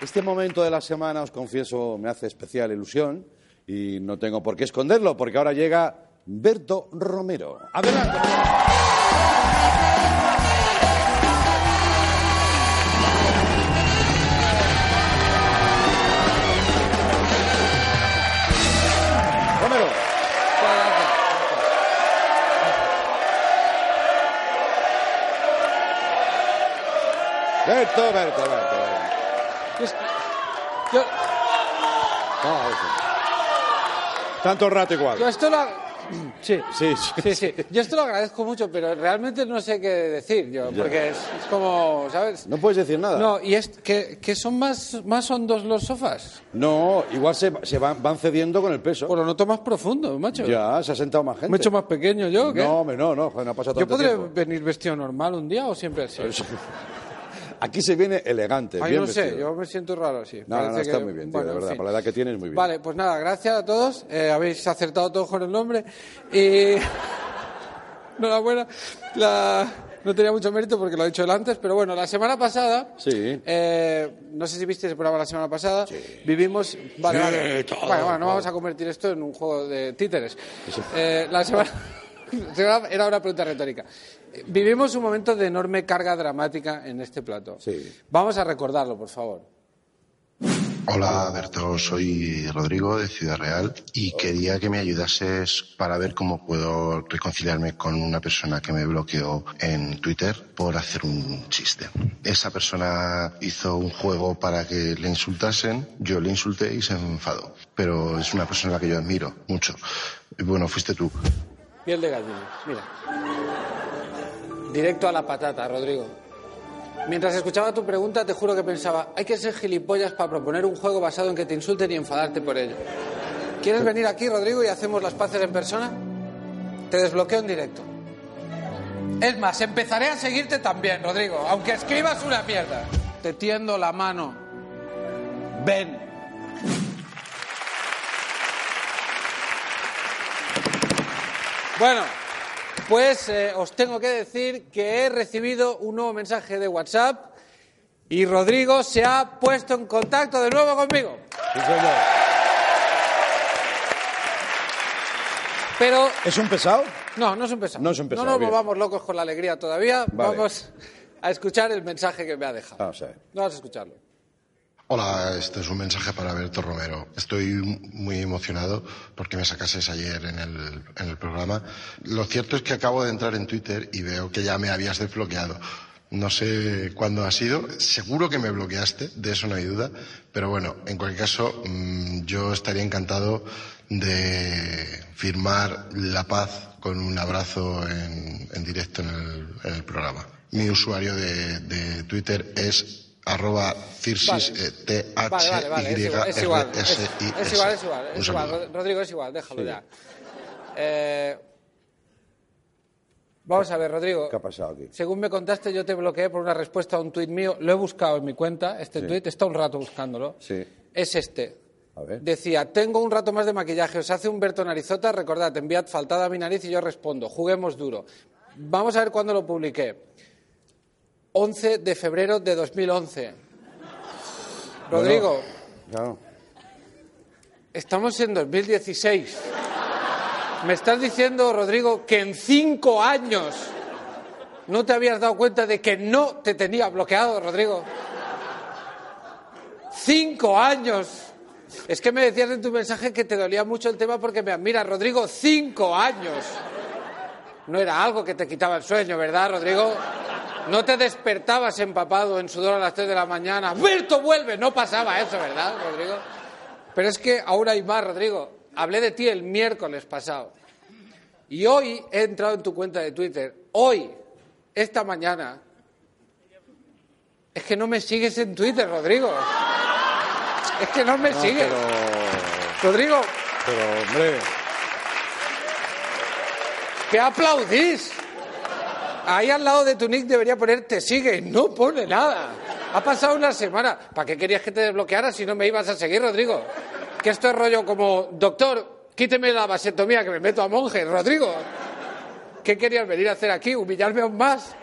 Este momento de la semana, os confieso, me hace especial ilusión y no tengo por qué esconderlo, porque ahora llega Berto Romero. Adelante. Romero. Berto, Berto, Berto. Yo, No, eso. Tanto rato igual. yo esto lo... Sí. Sí, sí. Sí, sí. Yo esto lo agradezco mucho, pero realmente no sé qué decir yo, Ya. porque es, es como, ¿sabes? No puedes decir nada. No, y es que, que son más, más hondos los sofás. No, igual se, se van, van cediendo con el peso. Bueno, noto más profundo, macho. Ya, se ha sentado más gente. ¿Me he hecho más pequeño yo qué? No, hombre, no, no, no ha pasado ¿Yo tanto podré tiempo. venir vestido normal un día o siempre así? Aquí se viene elegante, Ah, bien no sé, vestido. yo me siento raro así. No, no, no, está que- muy bien, tío, bueno, de en verdad, fin. para la edad que tienes, muy bien. Vale, pues nada, gracias a todos. Eh, habéis acertado todos con el nombre. Y. Enhorabuena. La... No tenía mucho mérito porque lo he dicho él antes, pero bueno, la semana pasada. Sí. eh, no sé si viste el programa la semana pasada. Vivimos. Vale, Sí, vale. todo, Bueno, bueno, no todo. vamos a convertir esto en un juego de títeres. Eh, la semana. Era una pregunta retórica. Vivimos un momento de enorme carga dramática en este plato. Sí. Vamos a recordarlo, por favor. Hola Berto, soy Rodrigo de Ciudad Real y quería que me ayudases para ver cómo puedo reconciliarme con una persona que me bloqueó en Twitter por hacer un chiste. Esa persona hizo un juego para que le insultasen, yo le insulté y se enfadó. Pero es una persona a la que yo admiro mucho. Y bueno, fuiste tú. Piel de gallina, mira. Directo a la patata, Rodrigo. Mientras escuchaba tu pregunta, te juro que pensaba, hay que ser gilipollas para proponer un juego basado en que te insulten y enfadarte por ello. ¿Quieres venir aquí, Rodrigo, y hacemos las paces en persona? Te desbloqueo en directo. Es más, empezaré a seguirte también, Rodrigo, aunque escribas una mierda. Te tiendo la mano. Ven. Bueno, pues eh, os tengo que decir que he recibido un nuevo mensaje de WhatsApp y Rodrigo se ha puesto en contacto de nuevo conmigo. Sí, señor. Pero ¿Es un pesado? no, no es un pesado. No es un pesado, No nos volvamos locos con la alegría todavía. Vale. Vamos a escuchar el mensaje que me ha dejado. Vamos a ver. Vamos a escucharlo. Hola, este es un mensaje para Berto Romero. Estoy muy emocionado porque me sacases ayer en el, en el programa. Lo cierto es que acabo de entrar en Twitter y veo que ya me habías desbloqueado. No sé cuándo ha sido, seguro que me bloqueaste, de eso no hay duda, pero bueno, en cualquier caso, mm, yo estaría encantado de firmar la paz con un abrazo en, directo en el, programa. Mi usuario de Twitter es arroba cirsis, Vale. eh, t h Vale, vale, vale. Es y igual, es igual. r Es, s i es igual, es igual. Rodrigo, es igual. Déjalo ya. Eh, vamos a ver, Rodrigo. ¿Qué ha pasado aquí? Según me contaste, yo te bloqueé por una respuesta a un tuit mío. Lo he buscado en mi cuenta, este tuit. Está un rato buscándolo. Sí. Es este. A ver. Decía, tengo un rato más de maquillaje, os hace Humberto Narizota, recordad, enviad faltada a mi nariz y yo respondo, juguemos duro. Vamos a ver cuándo lo publiqué. 11 de febrero de 2011. Rodrigo, Claro. estamos en 2016. Me estás diciendo, Rodrigo, que en cinco años no te habías dado cuenta de que no te tenía bloqueado, Rodrigo. Cinco años. Es que me decías en tu mensaje que te dolía mucho el tema porque me admiras, Rodrigo. Cinco años. No era algo que te quitaba el sueño, ¿verdad, Rodrigo? No te despertabas empapado en sudor a las tres de la mañana. ¡Berto, vuelve! No pasaba eso, ¿verdad, Rodrigo? Pero es que ahora hay más, Rodrigo. Hablé de ti el miércoles pasado. Y hoy he entrado en tu cuenta de Twitter. Hoy, esta mañana, Es que no me sigues en Twitter, Rodrigo. Es que no me No, sigues. pero, Rodrigo, pero, hombre, ¿qué aplaudís? Ahí al lado de tu nick debería poner te sigue no pone nada. Ha pasado una semana. ¿Para qué querías que te desbloqueara si no me ibas a seguir, Rodrigo? Que esto es rollo como, doctor, quíteme la vasectomía que me meto a monje, Rodrigo. ¿Qué querías venir a hacer aquí? ¿Humillarme aún más?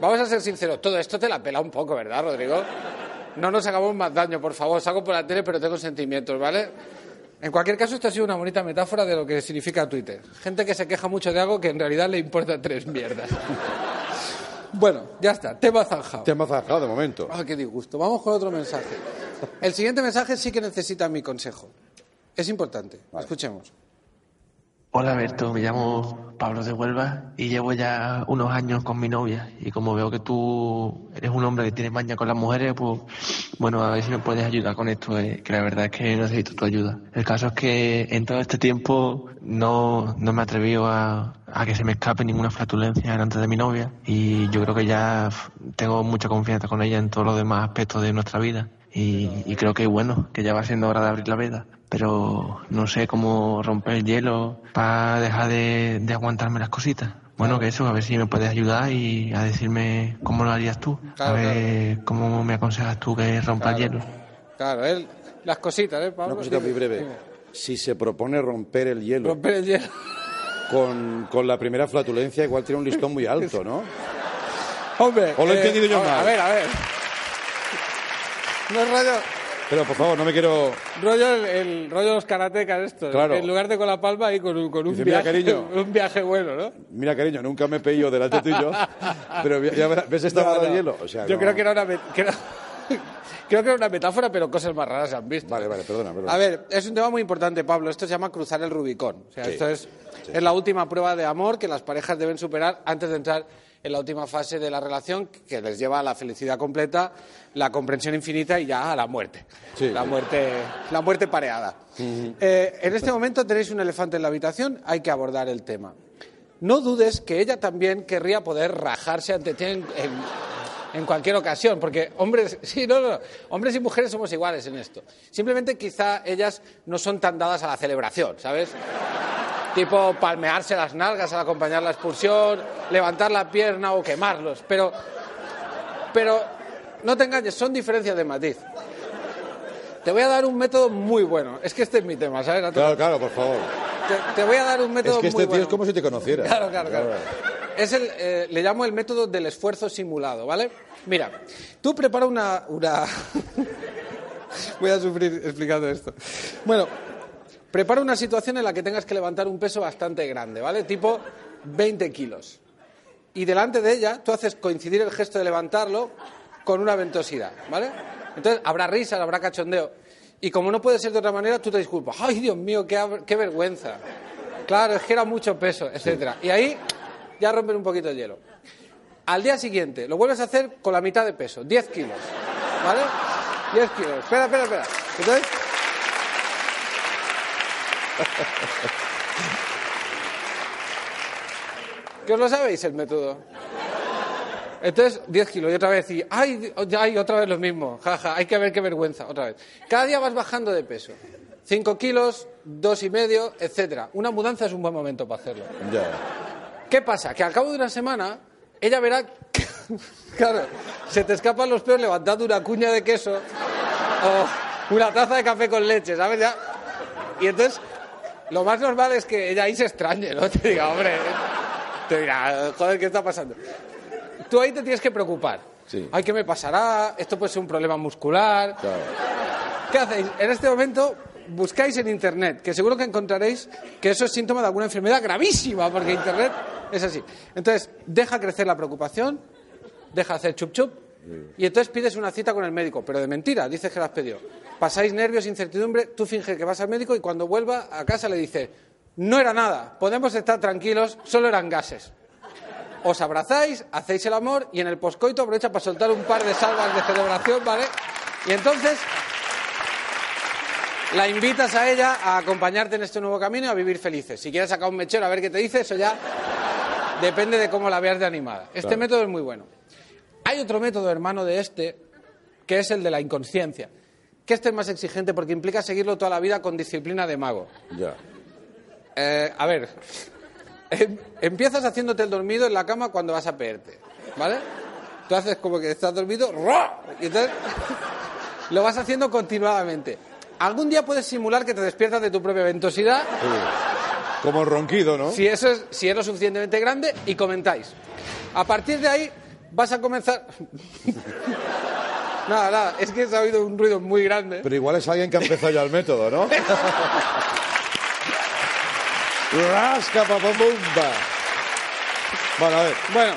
Vamos a ser sinceros, todo esto te la pela un poco, ¿verdad, Rodrigo? No nos hagamos más daño, por favor. Salgo por la tele, pero tengo sentimientos, ¿vale? En cualquier caso, esto ha sido una bonita metáfora de lo que significa Twitter. Gente que se queja mucho de algo que en realidad le importa tres mierdas. Bueno, ya está, tema zanjado. te hemos zanjado de momento. Ah, qué disgusto. Vamos con otro mensaje. El siguiente mensaje sí que necesita mi consejo. Es importante. Escuchemos. Hola Berto, me llamo Pablo de Huelva y llevo ya unos años con mi novia. Y como veo que tú eres un hombre que tiene maña con las mujeres, pues bueno, a ver si me puedes ayudar con esto, eh, que la verdad es que necesito tu ayuda. El caso es que en todo este tiempo no, no me he atrevido a, a que se me escape ninguna flatulencia delante de mi novia. Y yo creo que ya tengo mucha confianza con ella en todos los demás aspectos de nuestra vida y, y creo que bueno, que ya va siendo hora de abrir la veda pero no sé cómo romper el hielo para dejar de, de aguantarme las cositas. Bueno, que eso, a ver si me puedes ayudar y a decirme cómo lo harías tú. Claro, a ver cómo me aconsejas tú que rompa el hielo. Claro, él, las cositas, ¿eh, Pablo? Una cosita muy breve. Si se propone romper el hielo Romper el hielo. con, con la primera flatulencia, igual tiene un listón muy alto, ¿no? Hombre. ¿O lo he eh, entendido yo mal? A ver, a ver. No es rollo, Pero por favor, no me quiero. rollo el, el rollo de los karatecas estos. Claro. En lugar de con la palma y con un, con un Dice, "Mira, viaje, cariño". un viaje bueno, ¿no? Mira, cariño, nunca me he pedido delante tuyo, pero ya ¿ves esta No, de hielo? O sea, Yo no- creo que era una que era- creo que era una metáfora, pero cosas más raras se han visto. Vale, vale, perdona, perdona. A ver, es un tema muy importante, Pablo. Esto se llama cruzar el Rubicón. O sea, Sí. esto es, es la última prueba de amor que las parejas deben superar antes de entrar en la última fase de la relación que les lleva a la felicidad completa, la comprensión infinita y ya a la muerte. Sí. La muerte, la muerte pareada. Eh, en este momento tenéis un elefante en la habitación, hay que abordar el tema. No dudes que ella también querría poder rajarse ante ti en, en- en cualquier ocasión, porque hombres, sí, no, no, hombres y mujeres somos iguales en esto. Simplemente quizá ellas no son tan dadas a la celebración, ¿sabes? Tipo palmearse las nalgas al acompañar la expulsión, levantar la pierna o quemarlos, pero, pero no te engañes, son diferencias de matiz. Te voy a dar un método muy bueno. Es que este es mi tema, ¿sabes? No te- Claro, claro, por favor. te, te voy a dar un método Es que muy este tío bueno. es como si te conociera. Claro, claro, claro. Es el, eh, le llamo el método del esfuerzo simulado, ¿vale? Mira, tú prepara una, una... Voy a sufrir explicando esto. Bueno, prepara una situación en la que tengas que levantar un peso bastante grande, ¿vale? Tipo 20 kilos. Y delante de ella tú haces coincidir el gesto de levantarlo con una ventosidad, ¿vale? Entonces habrá risa, habrá cachondeo. Y como no puede ser de otra manera, tú te disculpas. ¡Ay, Dios mío, qué, vergüenza! Claro, es que era mucho peso, etcétera. Y ahí ya rompen un poquito el hielo. Al día siguiente lo vuelves a hacer con la mitad de peso, 10 kilos. ¿Vale? 10 kilos. Espera, espera, espera. Entonces. ¿Que os lo sabéis el método? Entonces, 10 kilos y otra vez, y ¡ay, ay, otra vez lo mismo! Jaja, hay que ver qué vergüenza, otra vez. Cada día vas bajando de peso. 5 kilos, dos y medio, etcétera. Una mudanza es un buen momento para hacerlo. ¿Qué pasa? Que al cabo de una semana, ella verá que, claro, se te escapan los pelos levantando una cuña de queso o una taza de café con leche, ¿sabes? Ya. Y entonces, lo más normal es que ella ahí se extrañe, ¿no? Te diga, hombre, te dirá, joder, ¿qué está pasando? Tú ahí te tienes que preocupar. Sí. Ay, ¿qué me pasará? Esto puede ser un problema muscular. Claro. ¿Qué hacéis? En este momento buscáis en Internet, que seguro que encontraréis que eso es síntoma de alguna enfermedad gravísima, porque Internet es así. Entonces, deja crecer la preocupación, deja hacer chup chup, y entonces pides una cita con el médico, pero de mentira, dices que la has pedido. Pasáis nervios, incertidumbre, tú finges que vas al médico y cuando vuelva a casa le dice, no era nada, podemos estar tranquilos, solo eran gases. Os abrazáis, hacéis el amor y en el poscoito aprovecha para soltar un par de salvas de celebración, ¿vale? Y entonces la invitas a ella a acompañarte en este nuevo camino y a vivir felices. Si quieres sacar un mechero a ver qué te dice, eso ya depende de cómo la veas de animada. Este Claro. método es muy bueno. Hay otro método, hermano de este, que es el de la inconsciencia. Que este es más exigente porque implica seguirlo toda la vida con disciplina de mago. Ya. Eh, a ver, em- empiezas haciéndote el dormido en la cama cuando vas a peerte, ¿vale? Tú haces como que estás dormido, ¡ra! y entonces lo vas haciendo continuadamente. Algún día puedes simular que te despiertas de tu propia ventosidad Como ronquido, ¿no? si eso es, si es lo suficientemente grande y comentáis. A partir de ahí vas a comenzar. nada, nada, es que se ha oído un ruido muy grande. Pero igual es alguien que ha empezado ya el método, ¿no? Rasca, papamumba. Bueno, a ver, Bueno,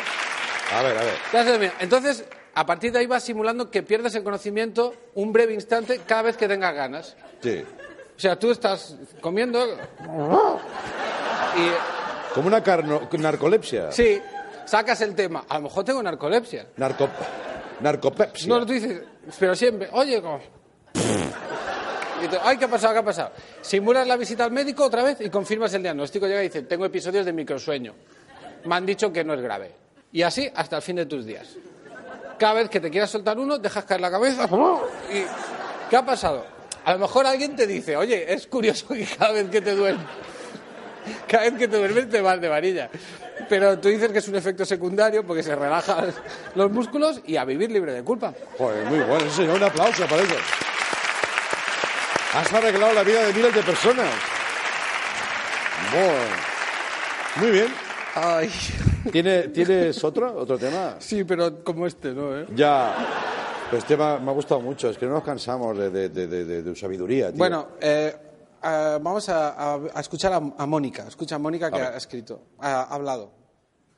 a ver, a ver. entonces a partir de ahí vas simulando que pierdes el conocimiento un breve instante cada vez que tengas ganas. Sí. O sea, tú estás comiendo y Como una carno- narcolepsia. sí, sacas el tema. A lo mejor tengo narcolepsia. Narco... Narcopepsia. No, tú dices, pero siempre, oye, como... Y ay, ¿qué ha pasado? ¿Qué ha pasado? Simulas la visita al médico otra vez y confirmas el diagnóstico. Llega y dice, tengo episodios de microsueño. Me han dicho que no es grave. Y así hasta el fin de tus días. Cada vez que te quieras soltar uno, dejas caer la cabeza. ¿Y qué ha pasado? A lo mejor alguien te dice, oye, es curioso que cada vez que te duermes, cada vez que te duermes te vas de varilla. Pero tú dices que es un efecto secundario porque se relajan los músculos y a vivir libre de culpa. Joder, muy bueno, sí, señor, un aplauso para ellos. Has arreglado la vida de miles de personas. Muy bien. Ay. ¿Tiene, ¿Tienes otro, otro tema? Sí, pero como este, ¿no? Eh? Ya. Pues este me ha, me ha gustado mucho. Es que no nos cansamos de, de, de, de- de- de sabiduría, tío. Bueno, eh, eh, vamos a, a- a escuchar a, a Mónica. Escucha a Mónica que ha escrito, ha hablado.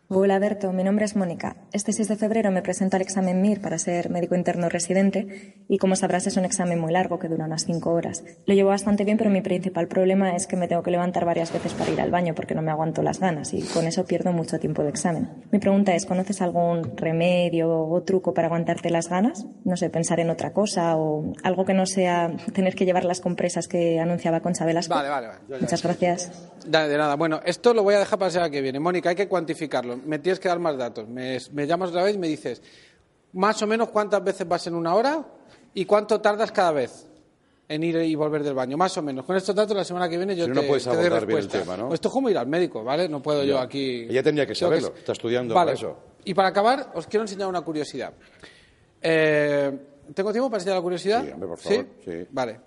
Hola Berto, mi nombre es Mónica. Este 6 de febrero me presento al examen MIR para ser médico interno residente y como sabrás es un examen muy largo que dura unas 5 horas. Lo llevo bastante bien pero mi principal problema es que me tengo que levantar varias veces para ir al baño porque no me aguanto las ganas y con eso pierdo mucho tiempo de examen. Mi pregunta es, ¿conoces algún remedio o truco para aguantarte las ganas? No sé, pensar en otra cosa o algo que no sea tener que llevar las compresas que anunciaba Concha Velasco. Vale, vale, vale. Muchas gracias. Da- De nada. Bueno, esto lo voy a dejar para la que viene. Mónica, hay que cuantificarlo. Me tienes que dar más datos. Me, me llamas otra vez y me dices más o menos cuántas veces vas en una hora y cuánto tardas cada vez en ir y volver del baño. Más o menos. Con estos datos la semana que viene yo Si te, no puedes te doy bien el respuesta. tema, ¿no? Esto es como ir al médico, ¿vale? No puedo yo aquí... Ella tendría que saberlo. Está estudiando Vale. para eso. Y para acabar, os quiero enseñar una curiosidad. Eh, ¿Tengo tiempo para enseñar la curiosidad? Sí, hombre, por favor, sí. Vale.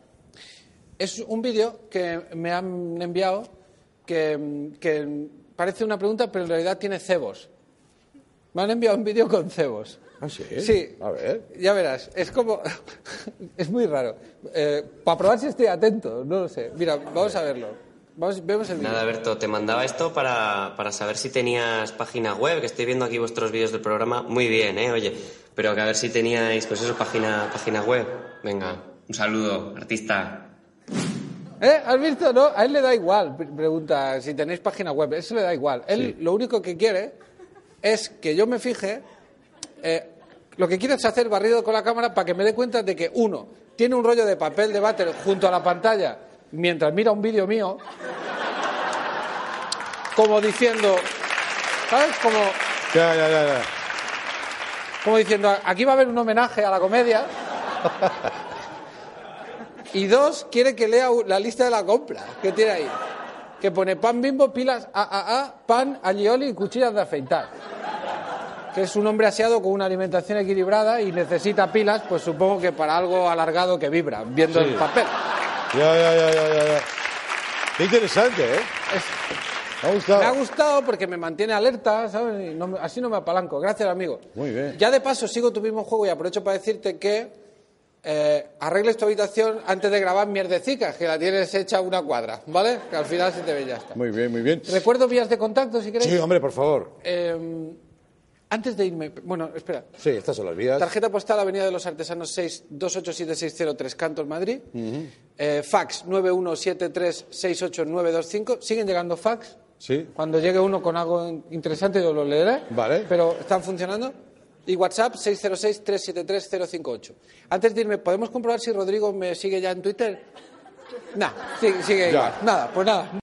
Es un vídeo que me han enviado que, que parece una pregunta, pero en realidad tiene cebos. Me han enviado un vídeo con cebos. ¿Ah, sí? Sí. A ver. Ya verás, es como. es muy raro. para probar si estoy atento, no lo sé. Mira, vamos a verlo. Vamos, vemos el. Nada, Berto, te mandaba esto para, para saber si tenías página web, que estoy viendo aquí vuestros vídeos del programa. Muy bien, ¿eh? Oye, pero que a ver si teníais, pues eso, página, página web. Venga, un saludo, artista. ¿Eh? ¿Has visto? No, a él le da igual. Pre- Pregunta si tenéis página web. Eso le da igual. Él lo único que quiere es que yo me fije. eh, lo que quiere es hacer barrido con la cámara para que me dé cuenta de que, uno, tiene un rollo de papel de váter junto a la pantalla mientras mira un vídeo mío. Como diciendo. ¿Sabes? Como, ya, ya, ya. como diciendo, aquí va a haber un homenaje a la comedia. Y dos, quiere que lea la lista de la compra que tiene ahí. Que pone pan bimbo, pilas AAA, pan, alioli y cuchillas de afeitar. Que es un hombre aseado con una alimentación equilibrada y necesita pilas, pues supongo que para algo alargado que vibra, viendo Sí. el papel. Ya, ya, ya, ya. Qué interesante, ¿eh? Es- Me ha gustado. Me ha gustado porque me mantiene alerta, ¿sabes? No así no me apalanco. Gracias, amigo. Muy bien. Ya de paso sigo tu mismo juego y aprovecho para decirte que eh, arregles tu habitación antes de grabar mierdecicas, que la tienes hecha una cuadra, ¿vale? Que al final se te ve ya está. Muy bien, muy bien. Recuerdo vías de contacto, si queréis. Sí, hombre, por favor. Eh, antes de irme, bueno, espera. Sí, estas son las vías. Tarjeta postal Avenida de los Artesanos 6, 287-603, Cantos, Madrid. Eh, fax 917368925. ¿Siguen llegando fax? Sí. Cuando llegue uno con algo interesante yo lo leeré. Vale. Pero están funcionando. Y WhatsApp 606-373-058. Antes de irme, ¿podemos comprobar si Rodrigo me sigue ya en Twitter? No, sigue, sigue igual. Nada, pues nada.